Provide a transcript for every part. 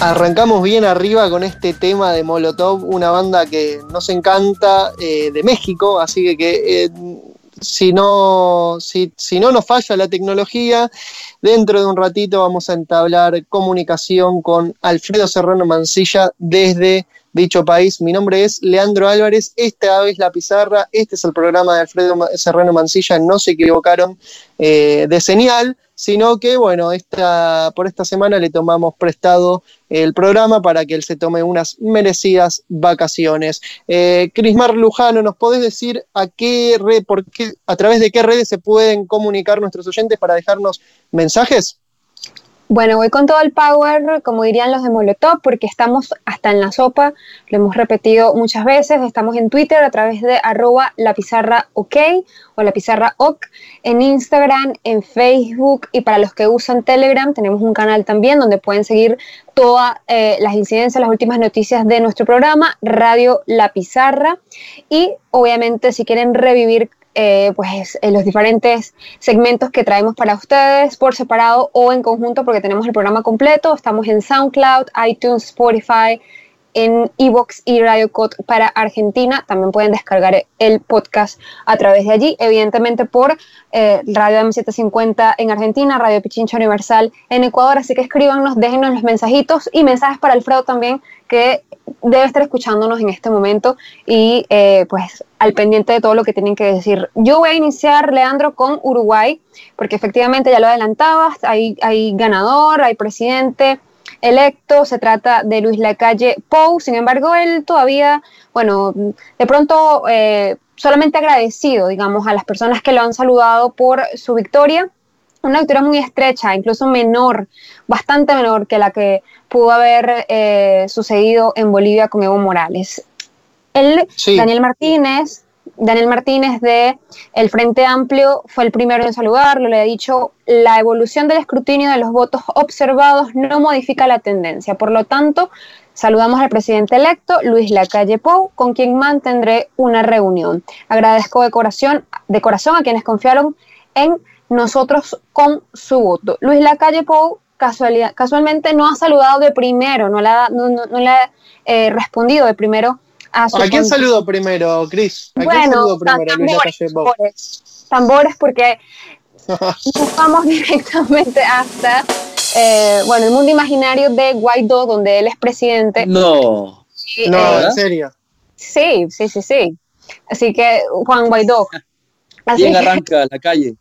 Arrancamos bien arriba con este tema de Molotov, una banda que nos encanta eh, de México, así que, eh, si, no, si, no nos falla la tecnología, dentro de un ratito vamos a entablar comunicación con Alfredo Serrano Mancilla desde dicho país. Mi nombre es Leandro Álvarez, esta vez la pizarra, este es el programa de Alfredo Serrano Mancilla, no se equivocaron eh, de señal, sino que, bueno, esta, por esta semana le tomamos prestado el programa para que él se tome unas merecidas vacaciones. Eh, Crismar Lujano, ¿nos podés decir a qué red, por qué, a través de qué redes se pueden comunicar nuestros oyentes para dejarnos mensajes? Bueno, voy con todo el power, como dirían los de Molotov, porque estamos hasta en la sopa, lo hemos repetido muchas veces, estamos en Twitter a través de arroba la ok o la ok, en Instagram, en Facebook y para los que usan Telegram tenemos un canal también donde pueden seguir todas eh, las incidencias, las últimas noticias de nuestro programa, Radio La Pizarra. Y obviamente si quieren revivir eh, pues, los diferentes segmentos que traemos para ustedes por separado o en conjunto porque tenemos el programa completo. Estamos en SoundCloud, iTunes, Spotify, en Evox y Radio Code para Argentina. También pueden descargar el podcast a través de allí, evidentemente por eh, Radio M750 en Argentina, Radio Pichincha Universal en Ecuador. Así que escríbanos, déjenos los mensajitos y mensajes para Alfredo también, que debe estar escuchándonos en este momento y eh, pues al pendiente de todo lo que tienen que decir. Yo voy a iniciar, Leandro, con Uruguay, porque efectivamente ya lo adelantabas, hay, hay ganador, hay presidente electo, se trata de Luis Lacalle Pou, sin embargo, él todavía, bueno, de pronto eh, solamente agradecido, digamos, a las personas que lo han saludado por su victoria, una victoria muy estrecha, incluso menor, bastante menor que la que pudo haber eh, sucedido en Bolivia con Evo Morales. Él, Daniel Martínez, Daniel Martínez de el Frente Amplio fue el primero en saludarlo, le ha dicho, la evolución del escrutinio de los votos observados no modifica la tendencia. Por lo tanto, saludamos al presidente electo, Luis Lacalle Pou, con quien mantendré una reunión. Agradezco de corazón, de corazón a quienes confiaron en nosotros con su voto. Luis Lacalle Pou casualidad, casualmente no ha saludado de primero, no le ha, no, le ha eh, respondido de primero ¿A quién saludo primero, Cris? ¿A bueno, quién saludo primero, tambores, tambores, tambores porque nos vamos directamente hasta eh, bueno, el mundo imaginario de Guaidó, donde él es presidente. No. no, eh, en serio. Sí, sí, sí, sí. Así que Juan Guaidó. ¿Quién arranca a la calle?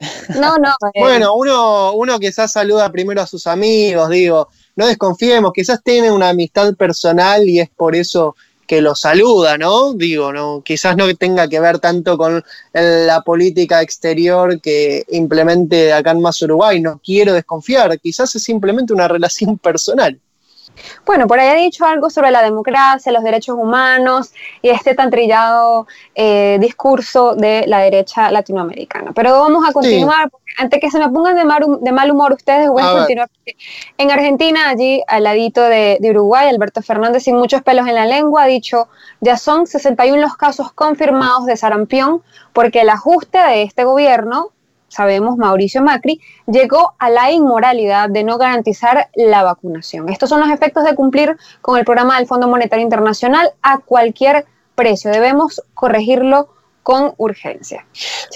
No, no. Eh. Bueno, uno, uno quizás saluda primero a sus amigos, digo, no desconfiemos, quizás tiene una amistad personal y es por eso que lo saluda, ¿no? Digo, no, quizás no tenga que ver tanto con la política exterior que implemente acá en Más Uruguay, no quiero desconfiar, quizás es simplemente una relación personal. Bueno, por ahí ha dicho algo sobre la democracia, los derechos humanos y este tan trillado eh, discurso de la derecha latinoamericana. Pero vamos a continuar, porque antes que se me pongan de mal, humor ustedes, voy a, continuar. En Argentina, allí al ladito de, de, Uruguay, Alberto Fernández, sin muchos pelos en la lengua, ha dicho, ya son 61 los casos confirmados de sarampión, porque el ajuste de este gobierno sabemos, Mauricio Macri, llegó a la inmoralidad de no garantizar la vacunación. Estos son los efectos de cumplir con el programa del Fondo Monetario Internacional a cualquier precio. Debemos corregirlo con urgencia.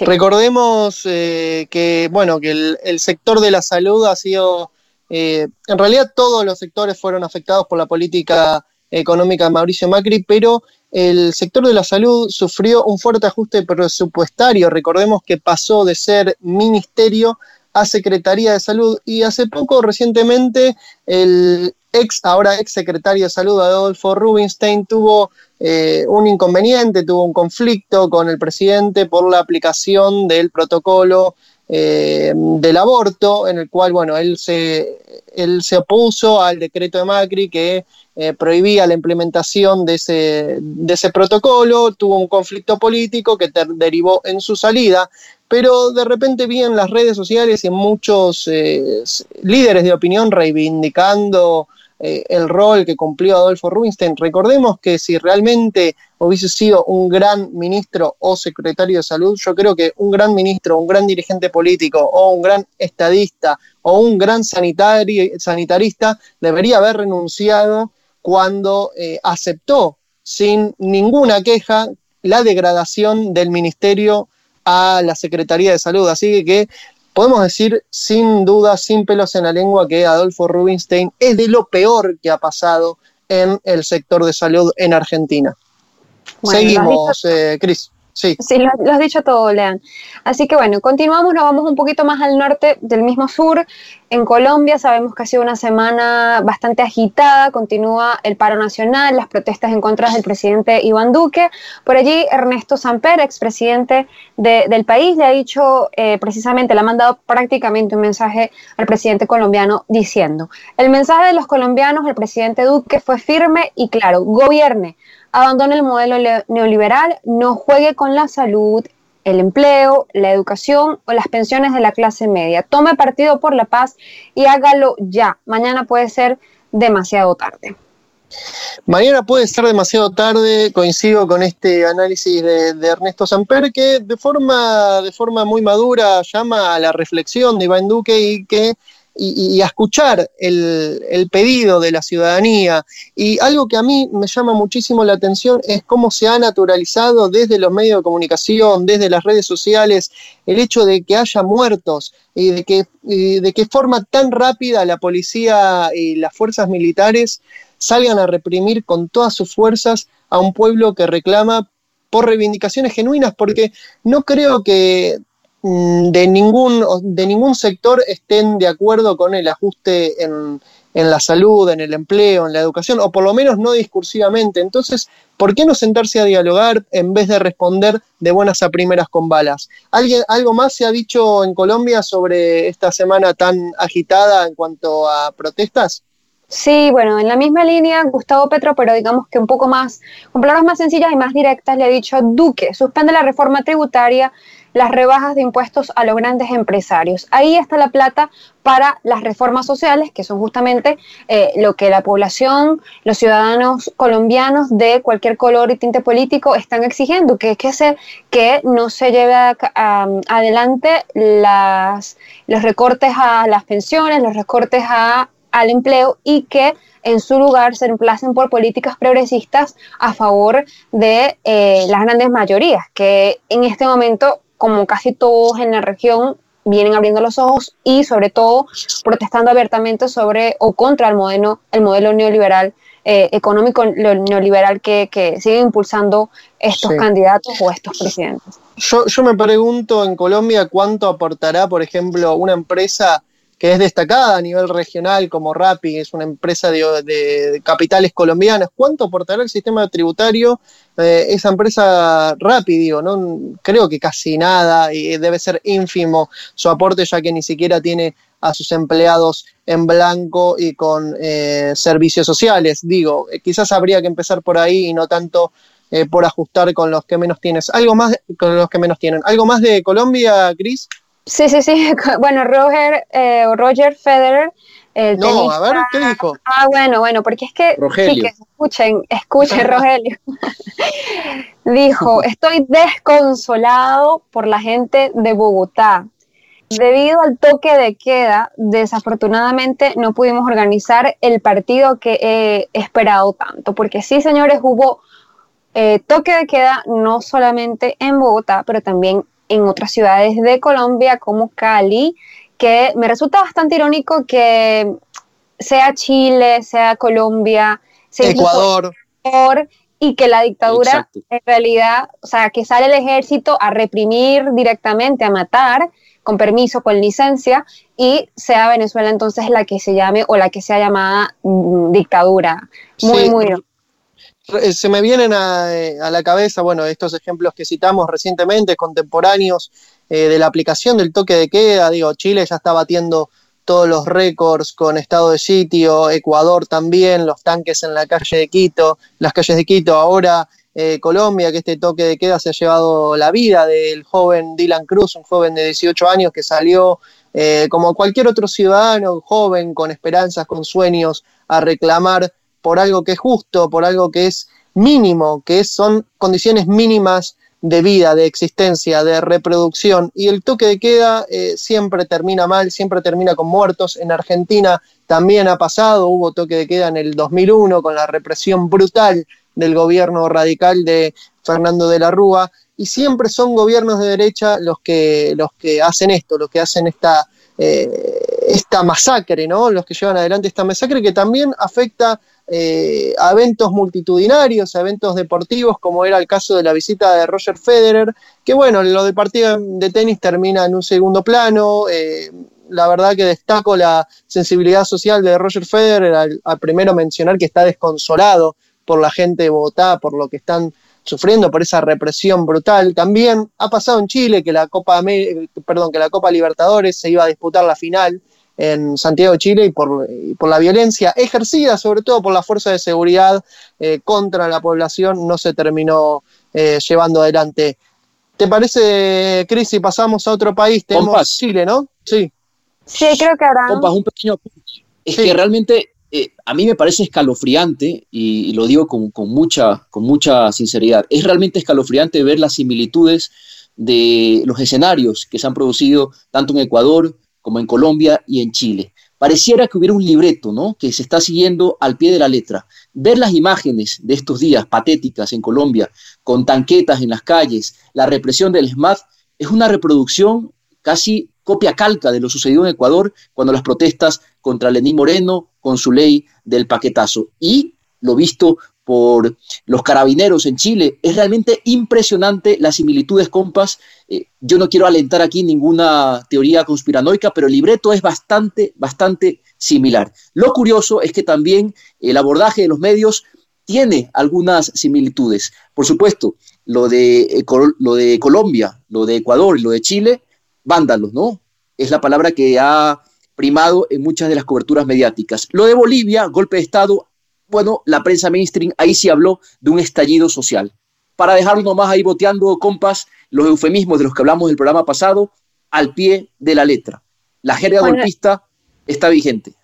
Recordemos eh, que, bueno, que el, sector de la salud ha sido, eh, en realidad todos los sectores fueron afectados por la política económica de Mauricio Macri, pero el sector de la salud sufrió un fuerte ajuste presupuestario. Recordemos que pasó de ser ministerio a Secretaría de Salud y hace poco, recientemente, el ex, ahora ex secretario de Salud, Adolfo Rubinstein, tuvo eh, un inconveniente, tuvo un conflicto con el presidente por la aplicación del protocolo eh, del aborto, en el cual, bueno, él se, él se opuso al decreto de Macri que eh, prohibía la implementación de ese, de ese protocolo, tuvo un conflicto político que derivó en su salida, pero de repente vi en las redes sociales y en muchos eh, líderes de opinión reivindicando eh, el rol que cumplió Adolfo Rubinstein. Recordemos que si realmente hubiese sido un gran ministro o secretario de salud, yo creo que un gran ministro, un gran dirigente político o un gran estadista o un gran sanitarista debería haber renunciado cuando eh, aceptó sin ninguna queja la degradación del ministerio a la Secretaría de Salud. Así que podemos decir sin duda, sin pelos en la lengua, que Adolfo Rubinstein es de lo peor que ha pasado en el sector de salud en Argentina. Seguimos, eh, Cris. Sí, sí lo, has dicho todo, Lean. Así que bueno, continuamos, nos vamos un poquito más al norte del mismo sur. En Colombia sabemos que ha sido una semana bastante agitada, continúa el paro nacional, las protestas en contra del presidente Iván Duque. Por allí, Ernesto Samper, expresidente del país, le ha dicho eh, precisamente, le ha mandado prácticamente un mensaje al presidente colombiano diciendo, el mensaje de los colombianos, el presidente Duque fue firme y claro, gobierne abandone el modelo neoliberal, no juegue con la salud, el empleo, la educación o las pensiones de la clase media. Tome partido por la paz y hágalo ya. Mañana puede ser demasiado tarde. Mañana puede ser demasiado tarde, coincido con este análisis de, Ernesto Samper, que de forma, de forma muy madura llama a la reflexión de Iván Duque y que y, a escuchar el, pedido de la ciudadanía. Y algo que a mí me llama muchísimo la atención es cómo se ha naturalizado desde los medios de comunicación, desde las redes sociales, el hecho de que haya muertos y de que de qué forma tan rápida la policía y las fuerzas militares salgan a reprimir con todas sus fuerzas a un pueblo que reclama por reivindicaciones genuinas, porque no creo que de ningún, de ningún sector estén de acuerdo con el ajuste en, la salud, en el empleo, en la educación, o por lo menos no discursivamente. Entonces, ¿por qué no sentarse a dialogar en vez de responder de buenas a primeras con balas? ¿Alguien, ¿Algo más se ha dicho en Colombia sobre esta semana tan agitada en cuanto a protestas? Sí, bueno, en la misma línea, Gustavo Petro, pero digamos que un poco más, con palabras más sencillas y más directas, le ha dicho Duque, suspende la reforma tributaria las rebajas de impuestos a los grandes empresarios. Ahí está la plata para las reformas sociales, que son justamente eh, lo que la población, los ciudadanos colombianos de cualquier color y tinte político están exigiendo, que es que, se, que no se lleve adelante las, los recortes a las pensiones, los recortes a, al empleo y que en su lugar se reemplacen por políticas progresistas a favor de eh, las grandes mayorías, que en este momento como casi todos en la región, vienen abriendo los ojos y sobre todo protestando abiertamente sobre o contra el modelo, el modelo neoliberal eh, económico neoliberal que, sigue impulsando estos candidatos o estos presidentes. Yo, yo me pregunto en Colombia cuánto aportará, por ejemplo, una empresa que es destacada a nivel regional como Rappi, es una empresa de, capitales colombianas. ¿Cuánto aportará el sistema tributario eh, esa empresa Rappi? Digo, ¿no? Creo que casi nada y debe ser ínfimo su aporte ya que ni siquiera tiene a sus empleados en blanco y con eh, servicios sociales. Digo, eh, quizás habría que empezar por ahí y no tanto por ajustar con los que menos tienes. Algo más con los que menos tienen. ¿Algo más de Colombia, Cris? Sí, sí, sí. Bueno, Roger, eh, Roger Federer. El no, a ver, ¿qué dijo? Ah, bueno, bueno, porque es que, sí, que escuchen, escuchen, Rogelio. dijo, estoy desconsolado por la gente de Bogotá. Debido al toque de queda, desafortunadamente no pudimos organizar el partido que he esperado tanto, porque sí, señores, hubo eh, toque de queda no solamente en Bogotá, pero también en otras ciudades de Colombia como Cali, que me resulta bastante irónico que sea Chile, sea Colombia, sea Ecuador. y que la dictadura en realidad, o sea, que sale el ejército a reprimir directamente, a matar, con permiso, con licencia, y sea Venezuela entonces la que se llame o la que sea llamada mm, dictadura. Muy, muy eh, se me vienen eh, a, la cabeza, bueno, estos ejemplos que citamos recientemente, contemporáneos, eh, de la aplicación del toque de queda. Digo, Chile ya está batiendo todos los récords con estado de sitio, Ecuador también, los tanques en la calle de Quito, las calles de Quito, ahora Colombia, que este toque de queda se ha llevado la vida del joven Dylan Cruz, un joven de 18 años que salió eh, como cualquier otro ciudadano joven, con esperanzas, con sueños, a reclamar por algo que es justo, por algo que es mínimo, que son condiciones mínimas de vida, de existencia, de reproducción. Y el toque de queda eh, siempre termina mal, siempre termina con muertos. En Argentina también ha pasado, hubo toque de queda en el 2001 con la represión brutal del gobierno radical de Fernando de la Rúa. Y siempre son gobiernos de derecha los que, los que hacen esto, los que hacen esta, eh, esta masacre, ¿no? Los que llevan adelante esta masacre que también afecta eh, a eventos multitudinarios, a eventos deportivos, como era el caso de la visita de Roger Federer, que bueno, lo del partido de tenis termina en un segundo plano. Eh, la verdad que destaco la sensibilidad social de Roger Federer al, primero mencionar que está desconsolado por la gente de Bogotá, por lo que están sufriendo por esa represión brutal. También ha pasado en Chile que la Copa perdón, que la Copa Libertadores se iba a disputar la final en Santiago de Chile y por, por, la violencia ejercida sobre todo por la fuerza de seguridad eh, contra la población no se terminó eh, llevando adelante. ¿Te parece, Cris, si pasamos a otro país? Tenemos Chile, ¿no? Sí. Sí, creo que habrá. un pequeño Es que realmente eh, a mí me parece escalofriante, y, lo digo con, con, mucha, con mucha sinceridad, es realmente escalofriante ver las similitudes de los escenarios que se han producido tanto en Ecuador como en Colombia y en Chile. Pareciera que hubiera un libreto, ¿no? Que se está siguiendo al pie de la letra. Ver las imágenes de estos días patéticas en Colombia, con tanquetas en las calles, la represión del SMAT, es una reproducción casi copia calca de lo sucedido en Ecuador cuando las protestas contra Lenín Moreno con su ley del paquetazo. Y lo visto por los carabineros en Chile. Es realmente impresionante las similitudes, compas. Eh, yo no quiero alentar aquí ninguna teoría conspiranoica, pero el libreto es bastante, bastante similar. Lo curioso es que también el abordaje de los medios tiene algunas similitudes. Por supuesto, lo de, eh, lo de Colombia, lo de Ecuador y lo de Chile, vándalos, ¿no? Es la palabra que ha primado en muchas de las coberturas mediáticas. Lo de Bolivia, golpe de Estado, bueno, la prensa mainstream ahí sí habló de un estallido social. Para dejarlo nomás ahí boteando, compas, los eufemismos de los que hablamos del programa pasado, al pie de la letra. La jerga golpista está vigente.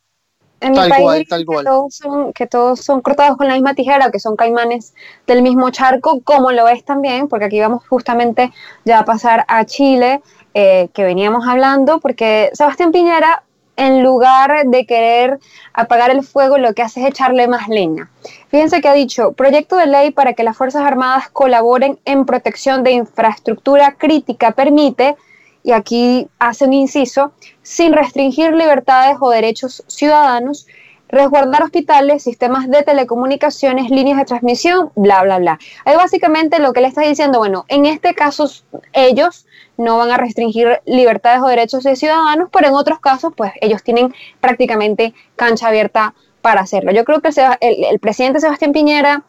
En mi país, Que, todos son, que todos son cortados con la misma tijera, que son caimanes del mismo charco, como lo es también, porque aquí vamos justamente ya a pasar a Chile, eh, que veníamos hablando, porque Sebastián Piñera en lugar de querer apagar el fuego, lo que hace es echarle más leña. Fíjense que ha dicho, proyecto de ley para que las Fuerzas Armadas colaboren en protección de infraestructura crítica permite, y aquí hace un inciso, sin restringir libertades o derechos ciudadanos, resguardar hospitales, sistemas de telecomunicaciones, líneas de transmisión, bla, bla, bla. Ahí básicamente lo que le está diciendo, bueno, en este caso ellos no van a restringir libertades o derechos de ciudadanos, pero en otros casos, pues ellos tienen prácticamente cancha abierta para hacerlo. Yo creo que el, presidente Sebastián Piñera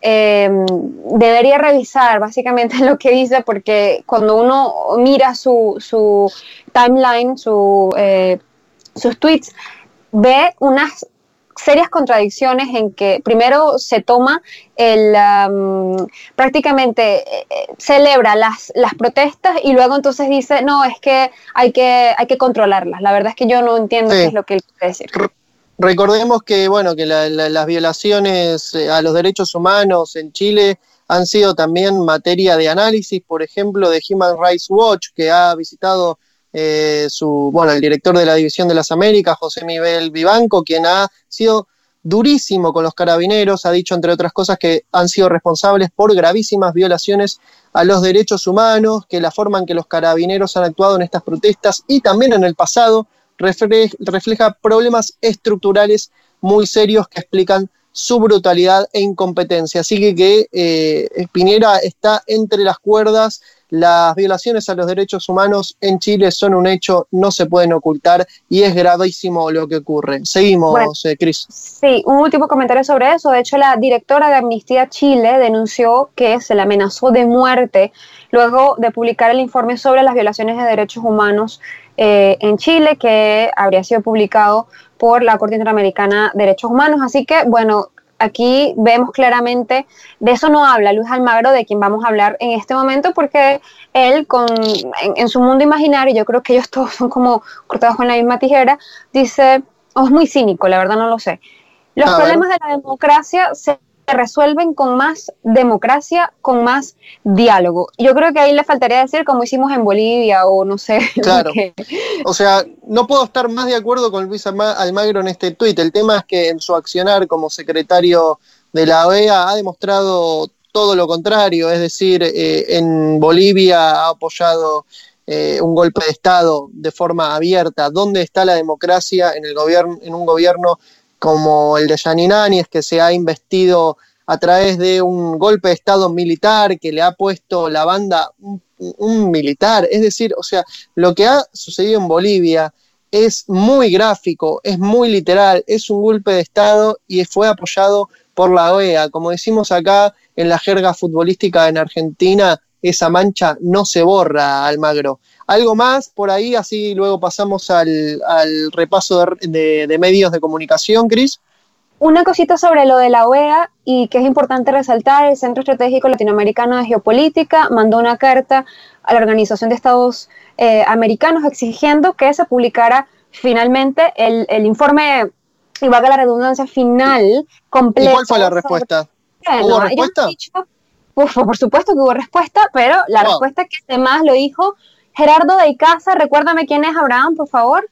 eh, debería revisar básicamente lo que dice, porque cuando uno mira su, su timeline, su, eh, sus tweets, ve unas serias contradicciones en que primero se toma el prácticamente eh, celebra las, las protestas y luego entonces dice no es que hay que hay que controlarlas la verdad es que yo no entiendo qué es lo que él quiere decir. Recordemos que bueno que las violaciones eh, a los derechos humanos en Chile han sido también materia de análisis por ejemplo de Human Rights Watch que ha visitado eh, su, bueno, el director de la División de las Américas, José Miguel Vivanco, quien ha sido durísimo con los carabineros, ha dicho, entre otras cosas, que han sido responsables por gravísimas violaciones a los derechos humanos, que la forma en que los carabineros han actuado en estas protestas y también en el pasado refleja problemas estructurales muy serios que explican su brutalidad e incompetencia. Así que, que eh, Piñera está entre las cuerdas las violaciones a los derechos humanos en Chile son un hecho, no se pueden ocultar y es gravísimo lo que ocurre. Seguimos, eh, Cris. Sí, un último comentario sobre eso. De hecho, la directora de Amnistía Chile denunció que se le amenazó de muerte luego de publicar el informe sobre las violaciones de derechos humanos eh, en Chile, que habría sido publicado por la Corte Interamericana de Derechos Humanos. Así que, bueno, aquí vemos claramente, de eso no habla Luis Almagro, de quien vamos a hablar en este momento, porque él con, en, su mundo imaginario, yo creo que ellos todos son como cortados con la misma tijera, dice, oh, es muy cínico, la verdad no lo sé. Los problemas de la democracia se resuelven con más democracia, con más diálogo. Yo creo que ahí le faltaría decir como hicimos en Bolivia o no sé. Claro. O sea, no puedo estar más de acuerdo con Luis Almagro en este tuit. El tema es que en su accionar como secretario de la OEA ha demostrado todo lo contrario, es decir, eh, en Bolivia ha apoyado eh, un golpe de Estado de forma abierta. ¿Dónde está la democracia en, el gobierno, en un gobierno como el de Yaninani, es que se ha investido a través de un golpe de Estado militar que le ha puesto la banda un, militar. Es decir, o sea, lo que ha sucedido en Bolivia es muy gráfico, es muy literal, es un golpe de Estado y fue apoyado por la OEA. Como decimos acá en la jerga futbolística en Argentina, esa mancha no se borra, Almagro. Algo más por ahí, así luego pasamos al, repaso de, medios de comunicación, Cris. Una cosita sobre lo de la OEA y que es importante resaltar, el Centro Estratégico Latinoamericano de Geopolítica mandó una carta a la Organización de Estados eh, Americanos exigiendo que se publicara finalmente el, informe, y valga la redundancia, final, completo. ¿Y cuál fue la respuesta? ¿Hubo respuesta? Por supuesto que hubo respuesta, pero la respuesta que además lo dijo Gerardo de Icaza, recuérdame quién es Abraham, por favor.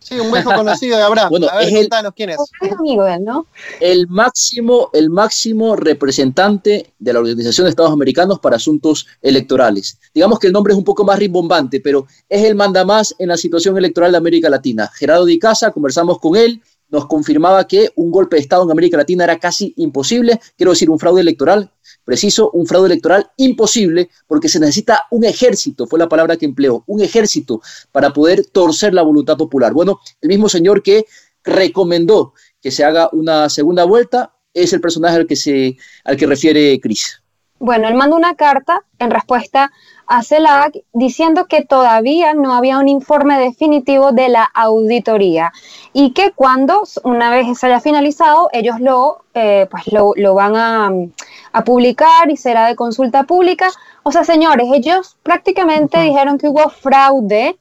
Sí, un viejo conocido de Abraham. Bueno, es el, quién es. amigo de él, ¿no? El máximo, el máximo representante de la Organización de Estados Americanos para asuntos electorales. Digamos que el nombre es un poco más rimbombante, pero es el mandamás en la situación electoral de América Latina. Gerardo de Icaza, conversamos con él, nos confirmaba que un golpe de Estado en América Latina era casi imposible, quiero decir, un fraude electoral preciso, un fraude electoral imposible porque se necesita un ejército, fue la palabra que empleó, un ejército para poder torcer la voluntad popular. Bueno, el mismo señor que recomendó que se haga una segunda vuelta es el personaje al que, se, al que refiere Cris. Bueno, él mandó una carta en respuesta a CELAC diciendo que todavía no había un informe definitivo de la auditoría y que cuando una vez se haya finalizado ellos lo, eh, pues lo, van a, publicar y será de consulta pública. O sea, señores, ellos prácticamente dijeron que hubo fraude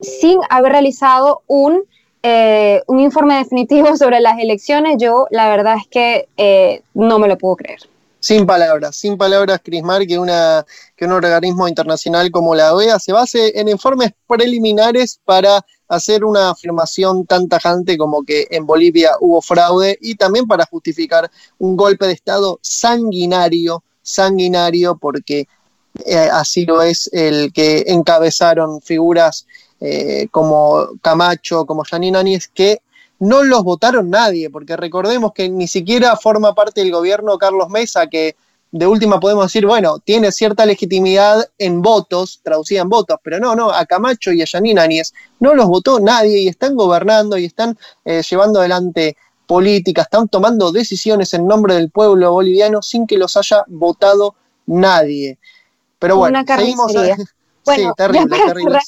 sin haber realizado un, eh, un informe definitivo sobre las elecciones. Yo la verdad es que eh, no me lo puedo creer. Sin palabras, sin palabras, Crismar, que, una, que un organismo internacional como la OEA se base en informes preliminares para hacer una afirmación tan tajante como que en Bolivia hubo fraude y también para justificar un golpe de Estado sanguinario, sanguinario, porque eh, así lo es el que encabezaron figuras eh, como Camacho, como Janine Áñez, que no los votaron nadie, porque recordemos que ni siquiera forma parte del gobierno Carlos Mesa, que de última podemos decir, bueno, tiene cierta legitimidad en votos, traducida en votos, pero no, no, a Camacho y a Yanine Áñez no los votó nadie y están gobernando y están eh, llevando adelante políticas, están tomando decisiones en nombre del pueblo boliviano sin que los haya votado nadie. Pero bueno, seguimos. sí, terrible, terrible.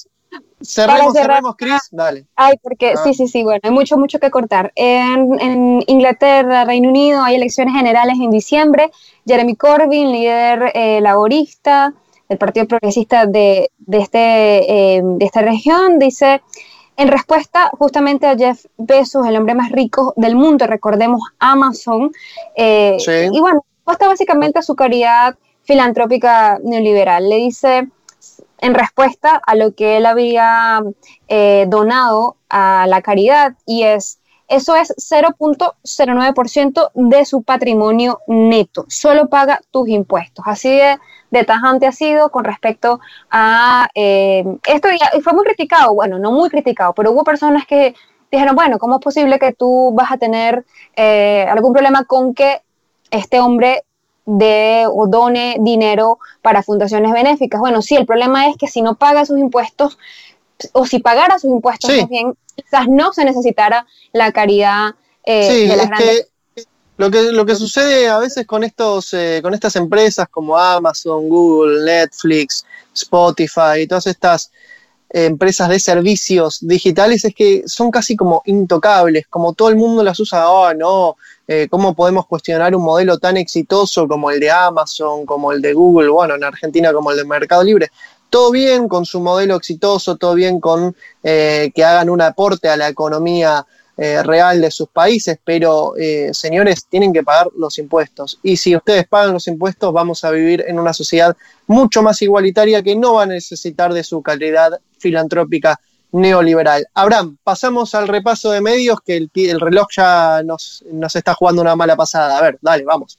Cerremos, cerremos, Chris, dale. Ay, porque ah. sí, sí, sí, bueno, hay mucho, mucho que cortar. En, Inglaterra, Reino Unido, hay elecciones generales en diciembre. Jeremy Corbyn, líder eh, laborista del Partido Progresista de, este, eh, de esta región, dice, en respuesta justamente a Jeff Bezos, el hombre más rico del mundo, recordemos Amazon, eh, y bueno, está básicamente a su caridad filantrópica neoliberal. Le dice en respuesta a lo que él había eh, donado a la caridad y es eso es 0.09% de su patrimonio neto. Solo paga tus impuestos. Así de, tajante ha sido con respecto a eh, esto. Y fue muy criticado, bueno, no muy criticado, pero hubo personas que dijeron, bueno, ¿cómo es posible que tú vas a tener eh, algún problema con que este hombre de o done dinero para fundaciones benéficas. Bueno, sí, el problema es que si no paga sus impuestos, o si pagara sus impuestos, bien, quizás no se necesitara la caridad eh, de las grandes. lo que, lo que sucede a veces con, estos, eh, con estas empresas como Amazon, Google, Netflix, Spotify y todas estas empresas de servicios digitales es que son casi como intocables, como todo el mundo las usa, oh no, eh, ¿cómo podemos cuestionar un modelo tan exitoso como el de Amazon, como el de Google, bueno, en Argentina como el de Mercado Libre? Todo bien con su modelo exitoso, todo bien con eh, que hagan un aporte a la economía eh, real de sus países, pero señores, tienen que pagar los impuestos. Y si ustedes pagan los impuestos, vamos a vivir en una sociedad mucho más igualitaria que no va a necesitar de su calidad filantrópica neoliberal. Abraham, pasamos al repaso de medios que el, reloj ya nos, está jugando una mala pasada. A ver, dale, vamos.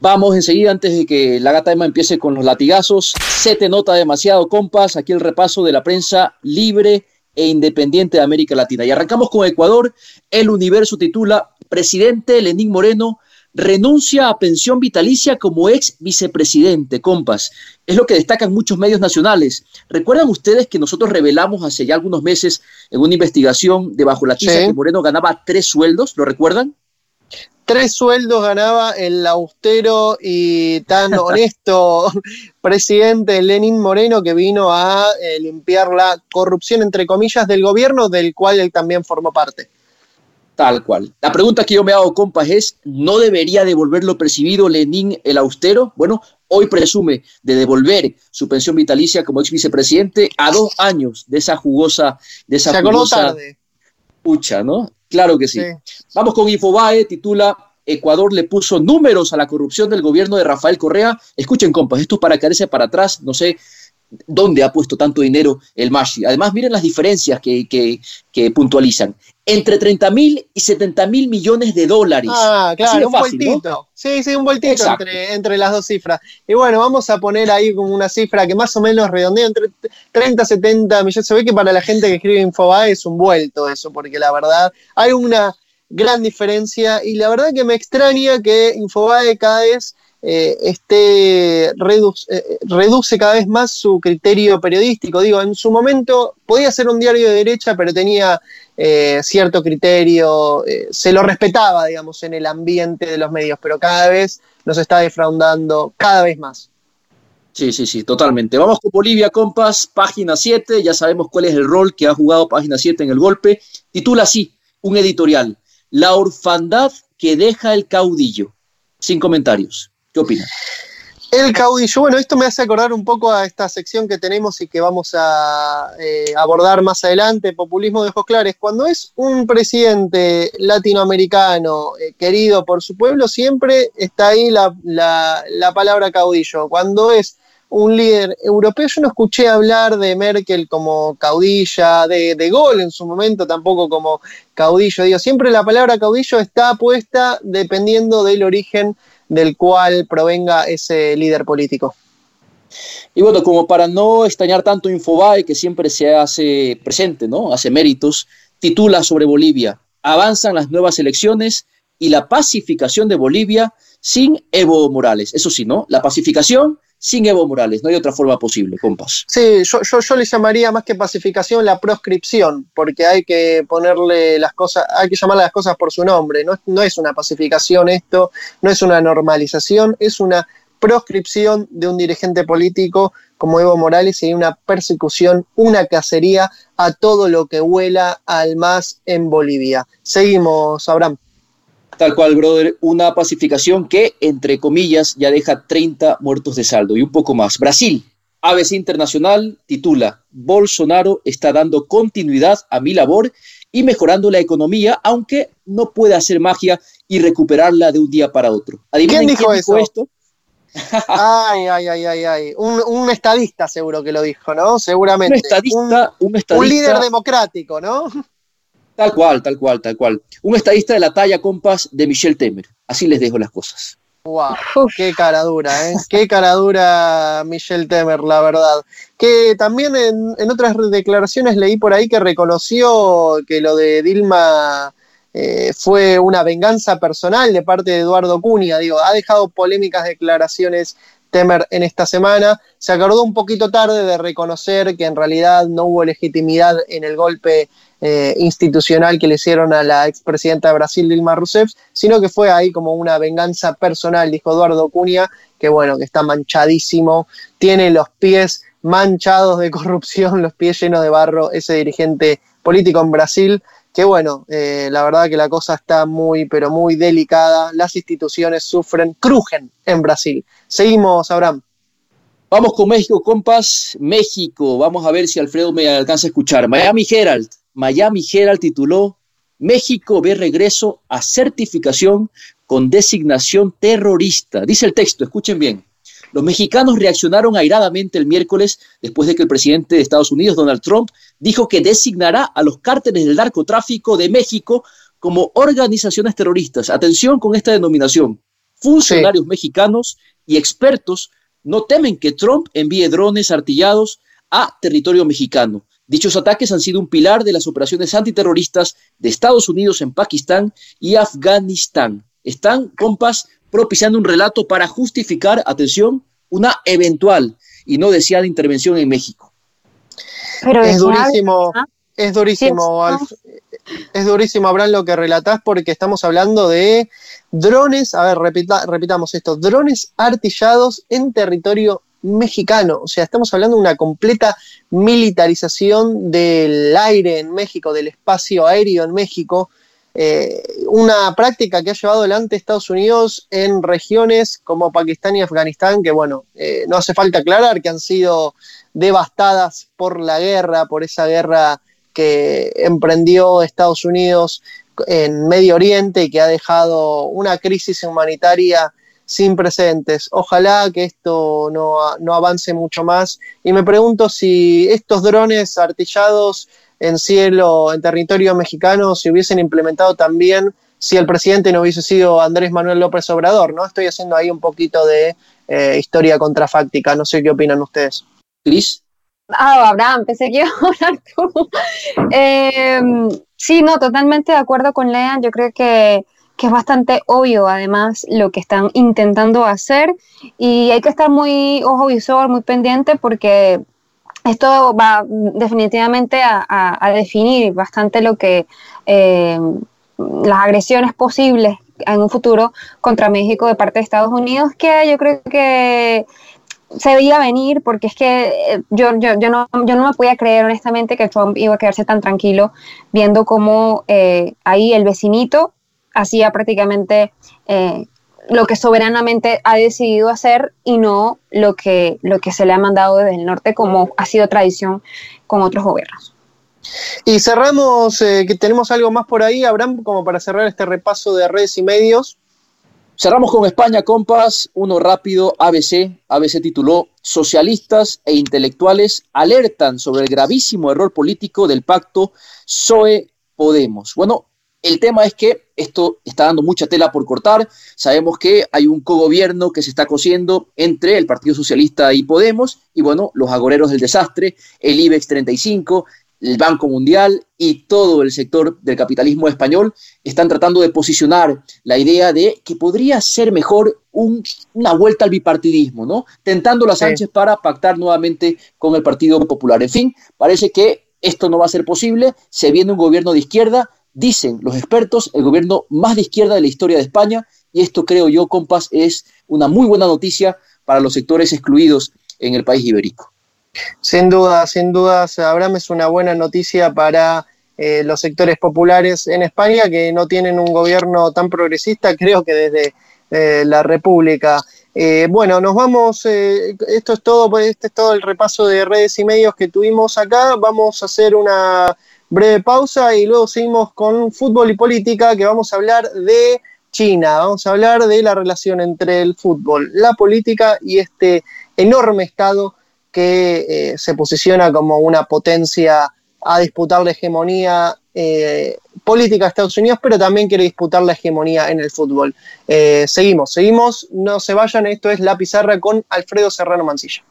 Vamos enseguida, antes de que la gata Emma empiece con los latigazos. Se te nota demasiado, compas. Aquí el repaso de la prensa libre e independiente de América Latina. Y arrancamos con Ecuador. El Universo titula Presidente Lenín Moreno renuncia a pensión vitalicia como ex vicepresidente, compas. Es lo que destacan muchos medios nacionales. ¿Recuerdan ustedes que nosotros revelamos hace ya algunos meses en una investigación de Bajo la Tiza que Moreno ganaba tres sueldos? ¿Lo recuerdan? Tres sueldos ganaba el austero y tan honesto presidente Lenin Moreno que vino a eh, limpiar la corrupción, entre comillas, del gobierno del cual él también formó parte. Tal cual. La pregunta que yo me hago, compas, es, ¿no debería devolver lo percibido Lenin el austero? Bueno, hoy presume de devolver su pensión vitalicia como ex vicepresidente a dos años de esa jugosa, de esa Se jugosa tarde. pucha, ¿no? Claro que sí. Vamos con Infobae, titula Ecuador le puso números a la corrupción del gobierno de Rafael Correa. Escuchen, compas, esto para caerse para atrás, no sé dónde ha puesto tanto dinero el Mashi. Además, miren las diferencias que, que puntualizan entre 30 mil y 70 mil millones de dólares. Ah, claro, un vueltito. Sí, sí, un vueltito entre, las dos cifras. Y bueno, vamos a poner ahí como una cifra que más o menos redondea entre 30 y 70 millones. Se ve que para la gente que escribe Infobae es un vuelto eso, porque la verdad hay una gran diferencia y la verdad que me extraña que Infobae cada vez eh, este reduce, reduce cada vez más su criterio periodístico. Digo, en su momento podía ser un diario de derecha, pero tenía eh, cierto criterio, eh, se lo respetaba, digamos, en el ambiente de los medios, pero cada vez nos está defraudando cada vez más. Sí, sí, sí, totalmente. Vamos con Bolivia, compas, página 7, ya sabemos cuál es el rol que ha jugado página 7 en el golpe. Titula así, un editorial, La orfandad que deja el caudillo. Sin comentarios. ¿Qué opinas? El caudillo, bueno, esto me hace acordar un poco a esta sección que tenemos y que vamos a eh, abordar más adelante, populismo de ojos claros. Cuando es un presidente latinoamericano eh, querido por su pueblo, siempre está ahí la, palabra caudillo. Cuando es un líder europeo, yo no escuché hablar de Merkel como caudilla, de, de Gaulle en su momento tampoco como caudillo. Digo, siempre la palabra caudillo está puesta dependiendo del origen del cual provenga ese líder político. Y bueno, como para no extrañar tanto Infobae, que siempre se hace presente, ¿no? Hace méritos, titula sobre Bolivia. Avanzan las nuevas elecciones y la pacificación de Bolivia sin Evo Morales. Eso sí, ¿no? La pacificación sin Evo Morales. No hay otra forma posible, compas. Sí, yo, yo, le llamaría más que pacificación la proscripción, porque hay que ponerle las cosas, hay que llamar las cosas por su nombre. No, no es una pacificación esto, no es una normalización, es una proscripción de un dirigente político como Evo Morales y una persecución, una cacería a todo lo que huela al más en Bolivia. Seguimos, Abraham. Tal cual, brother, una pacificación que, entre comillas, ya deja 30 muertos de saldo y un poco más. Brasil, ABC Internacional titula, Bolsonaro está dando continuidad a mi labor y mejorando la economía, aunque no puede hacer magia y recuperarla de un día para otro. ¿Quién dijo, eso? esto? ay, ay, ay, ay, ay. Un, estadista seguro que lo dijo, ¿no? Seguramente. Un estadista, un, estadista, un líder democrático, ¿no? Tal cual, tal cual, tal cual. Un estadista de la talla compas de Michel Temer. Así les dejo las cosas. Wow, qué cara dura, ¿eh? qué cara dura Michel Temer, la verdad. Que también en, otras declaraciones leí por ahí que reconoció que lo de Dilma eh, fue una venganza personal de parte de Eduardo Cunha. Digo, ha dejado polémicas declaraciones Temer en esta semana. Se acordó un poquito tarde de reconocer que en realidad no hubo legitimidad en el golpe eh, institucional que le hicieron a la expresidenta de Brasil, Dilma Rousseff, sino que fue ahí como una venganza personal, dijo Eduardo Cunha, que bueno, que está manchadísimo, tiene los pies manchados de corrupción, los pies llenos de barro, ese dirigente político en Brasil, que bueno, eh, la verdad que la cosa está muy, pero muy delicada, las instituciones sufren, crujen en Brasil. Seguimos, Abraham. Vamos con México, compas. México, vamos a ver si Alfredo me alcanza a escuchar. Miami Herald, Miami Herald tituló México ve regreso a certificación con designación terrorista. Dice el texto, escuchen bien. Los mexicanos reaccionaron airadamente el miércoles después de que el presidente de Estados Unidos, Donald Trump, dijo que designará a los cárteles del narcotráfico de México como organizaciones terroristas. Atención con esta denominación. Funcionarios mexicanos y expertos no temen que Trump envíe drones artillados a territorio mexicano. Dichos ataques han sido un pilar de las operaciones antiterroristas de Estados Unidos en Pakistán y Afganistán. Están, compas, propiciando un relato para justificar, atención, una eventual y no deseada intervención en México. es durísimo, es durísimo, es durísimo, Abraham, lo que relatás porque estamos hablando de drones, a ver, repitamos esto, drones artillados en territorio mexicano, o sea, estamos hablando de una completa militarización del aire en México, del espacio aéreo en México, eh, una práctica que ha llevado adelante Estados Unidos en regiones como Pakistán y Afganistán, que bueno, eh, no hace falta aclarar que han sido devastadas por la guerra, por esa guerra que emprendió Estados Unidos en Medio Oriente y que ha dejado una crisis humanitaria sin precedentes. Ojalá que esto no, no avance mucho más. Y me pregunto si estos drones artillados en cielo, en territorio mexicano, se hubiesen implementado también si el presidente no hubiese sido Andrés Manuel López Obrador, ¿no? Estoy haciendo ahí un poquito de eh, historia contrafáctica, no sé qué opinan ustedes. Cris. Ah, Abraham, pensé que iba a hablar tú. Em, sí, no, totalmente de acuerdo con Lean. Yo creo que, que, es bastante obvio, además, lo que están intentando hacer. Y hay que estar muy ojo visor, muy pendiente, porque esto va definitivamente a, definir bastante lo que eh, las agresiones posibles en un futuro contra México de parte de Estados Unidos, que yo creo que se veía venir porque es que eh, yo, yo, yo, no, yo no me podía creer honestamente que Trump iba a quedarse tan tranquilo viendo cómo eh, ahí el vecinito hacía prácticamente lo que soberanamente ha decidido hacer y no lo que, lo que se le ha mandado desde el norte como ha sido tradición con otros gobiernos. Y cerramos, eh, que tenemos algo más por ahí, Abraham, como para cerrar este repaso de redes y medios. Cerramos con España, compas, uno rápido, ABC. ABC tituló Socialistas e intelectuales alertan sobre el gravísimo error político del pacto PSOE-Podemos. Bueno, el tema es que esto está dando mucha tela por cortar. Sabemos que hay un cogobierno que se está cosiendo entre el Partido Socialista y Podemos, y bueno, los agoreros del desastre, el IBEX 35, el Banco Mundial y todo el sector del capitalismo español están tratando de posicionar la idea de que podría ser mejor una vuelta al bipartidismo, ¿no? Tentando las Sánchez para pactar nuevamente con el Partido Popular. En fin, parece que esto no va a ser posible, se viene un gobierno de izquierda, dicen los expertos, el gobierno más de izquierda de la historia de España, y esto creo yo, compas, es una muy buena noticia para los sectores excluidos en el país ibérico. Sin duda, sin duda, Abraham, es una buena noticia para eh, los sectores populares en España que no tienen un gobierno tan progresista, creo que desde eh, la República. Eh, bueno, nos vamos, esto es todo, este es todo el repaso de redes y medios que tuvimos acá. Vamos a hacer una breve pausa y luego seguimos con fútbol y política, que vamos a hablar de China, vamos a hablar de la relación entre el fútbol, la política y este enorme Estado que eh, se posiciona como una potencia a disputar la hegemonía eh, política de Estados Unidos, pero también quiere disputar la hegemonía en el fútbol. Eh, seguimos, seguimos, no se vayan, esto es La Pizarra con Alfredo Serrano Mancilla.